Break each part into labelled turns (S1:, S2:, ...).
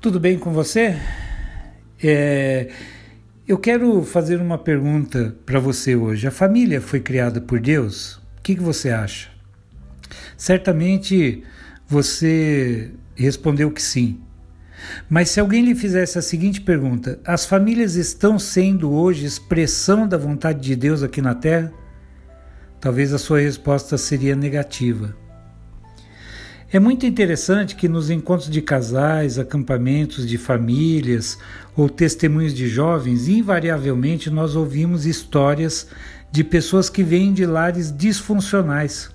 S1: Tudo bem com você? É, eu quero fazer uma pergunta para você hoje. A família foi criada por Deus? O que, que você acha? Certamente você respondeu que sim. Mas se alguém lhe fizesse a seguinte pergunta: as famílias estão sendo hoje expressão da vontade de Deus aqui na Terra? Talvez a sua resposta seria negativa. É muito interessante que nos encontros de casais, acampamentos de famílias ou testemunhos de jovens, invariavelmente nós ouvimos histórias de pessoas que vêm de lares disfuncionais.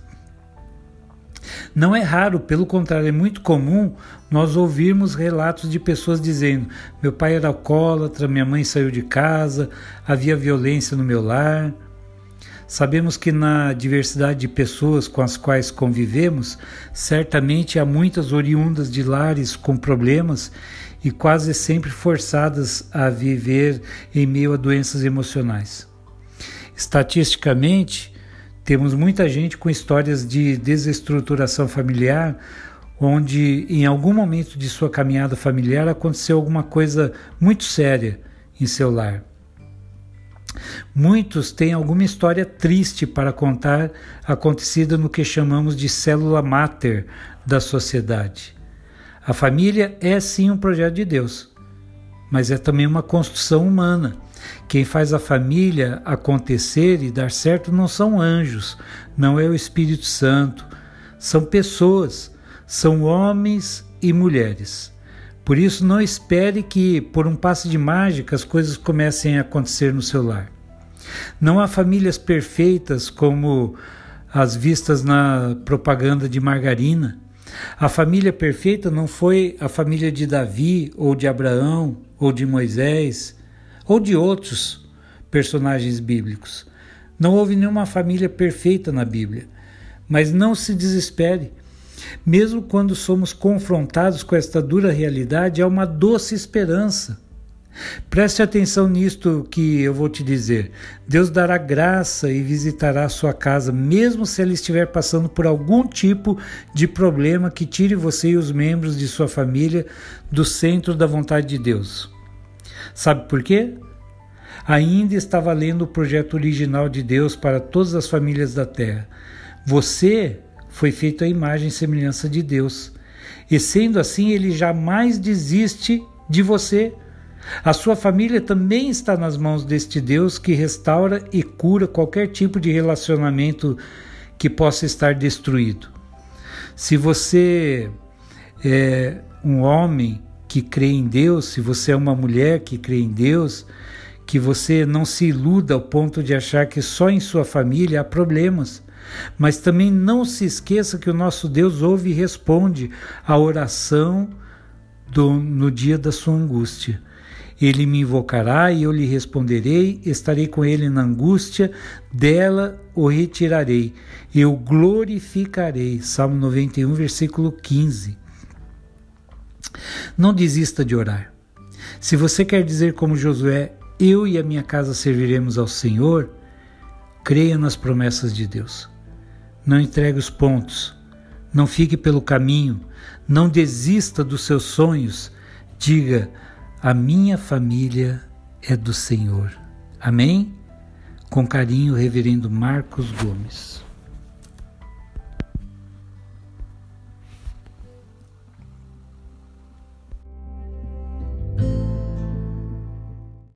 S1: Não é raro, pelo contrário, é muito comum nós ouvirmos relatos de pessoas dizendo: meu pai era alcoólatra, minha mãe saiu de casa, havia violência no meu lar. Sabemos que na diversidade de pessoas com as quais convivemos, certamente há muitas oriundas de lares com problemas e quase sempre forçadas a viver em meio a doenças emocionais. Estatisticamente, temos muita gente com histórias de desestruturação familiar, onde em algum momento de sua caminhada familiar aconteceu alguma coisa muito séria em seu lar. Muitos têm alguma história triste para contar acontecida no que chamamos de célula máter da sociedade. A família é sim um projeto de Deus, mas é também uma construção humana. Quem faz a família acontecer e dar certo não são anjos, não é o Espírito Santo, são pessoas, são homens e mulheres. Por isso, não espere que, por um passe de mágica, as coisas comecem a acontecer no seu lar. Não há famílias perfeitas como as vistas na propaganda de margarina. A família perfeita não foi a família de Davi, ou de Abraão, ou de Moisés, ou de outros personagens bíblicos. Não houve nenhuma família perfeita na Bíblia. Mas não se desespere. Mesmo quando somos confrontados com esta dura realidade, há uma doce esperança. Preste atenção nisto que eu vou te dizer. Deus dará graça e visitará a sua casa, mesmo se ela estiver passando por algum tipo de problema que tire você e os membros de sua família do centro da vontade de Deus. Sabe por quê? Ainda está valendo o projeto original de Deus para todas as famílias da terra. Você foi feito à imagem e semelhança de Deus. E sendo assim, ele jamais desiste de você. A sua família também está nas mãos deste Deus que restaura e cura qualquer tipo de relacionamento que possa estar destruído. Se você é um homem que crê em Deus, se você é uma mulher que crê em Deus, que você não se iluda ao ponto de achar que só em sua família há problemas. Mas também não se esqueça que o nosso Deus ouve e responde à oração do, no dia da sua angústia. Ele me invocará e eu lhe responderei, estarei com ele na angústia, dela o retirarei, eu glorificarei. Salmo 91, versículo 15. Não desista de orar. Se você quer dizer como Josué, eu e a minha casa serviremos ao Senhor, creia nas promessas de Deus. Não entregue os pontos, não fique pelo caminho, não desista dos seus sonhos. Diga: a minha família é do Senhor. Amém? Com carinho, Reverendo Marcos Gomes.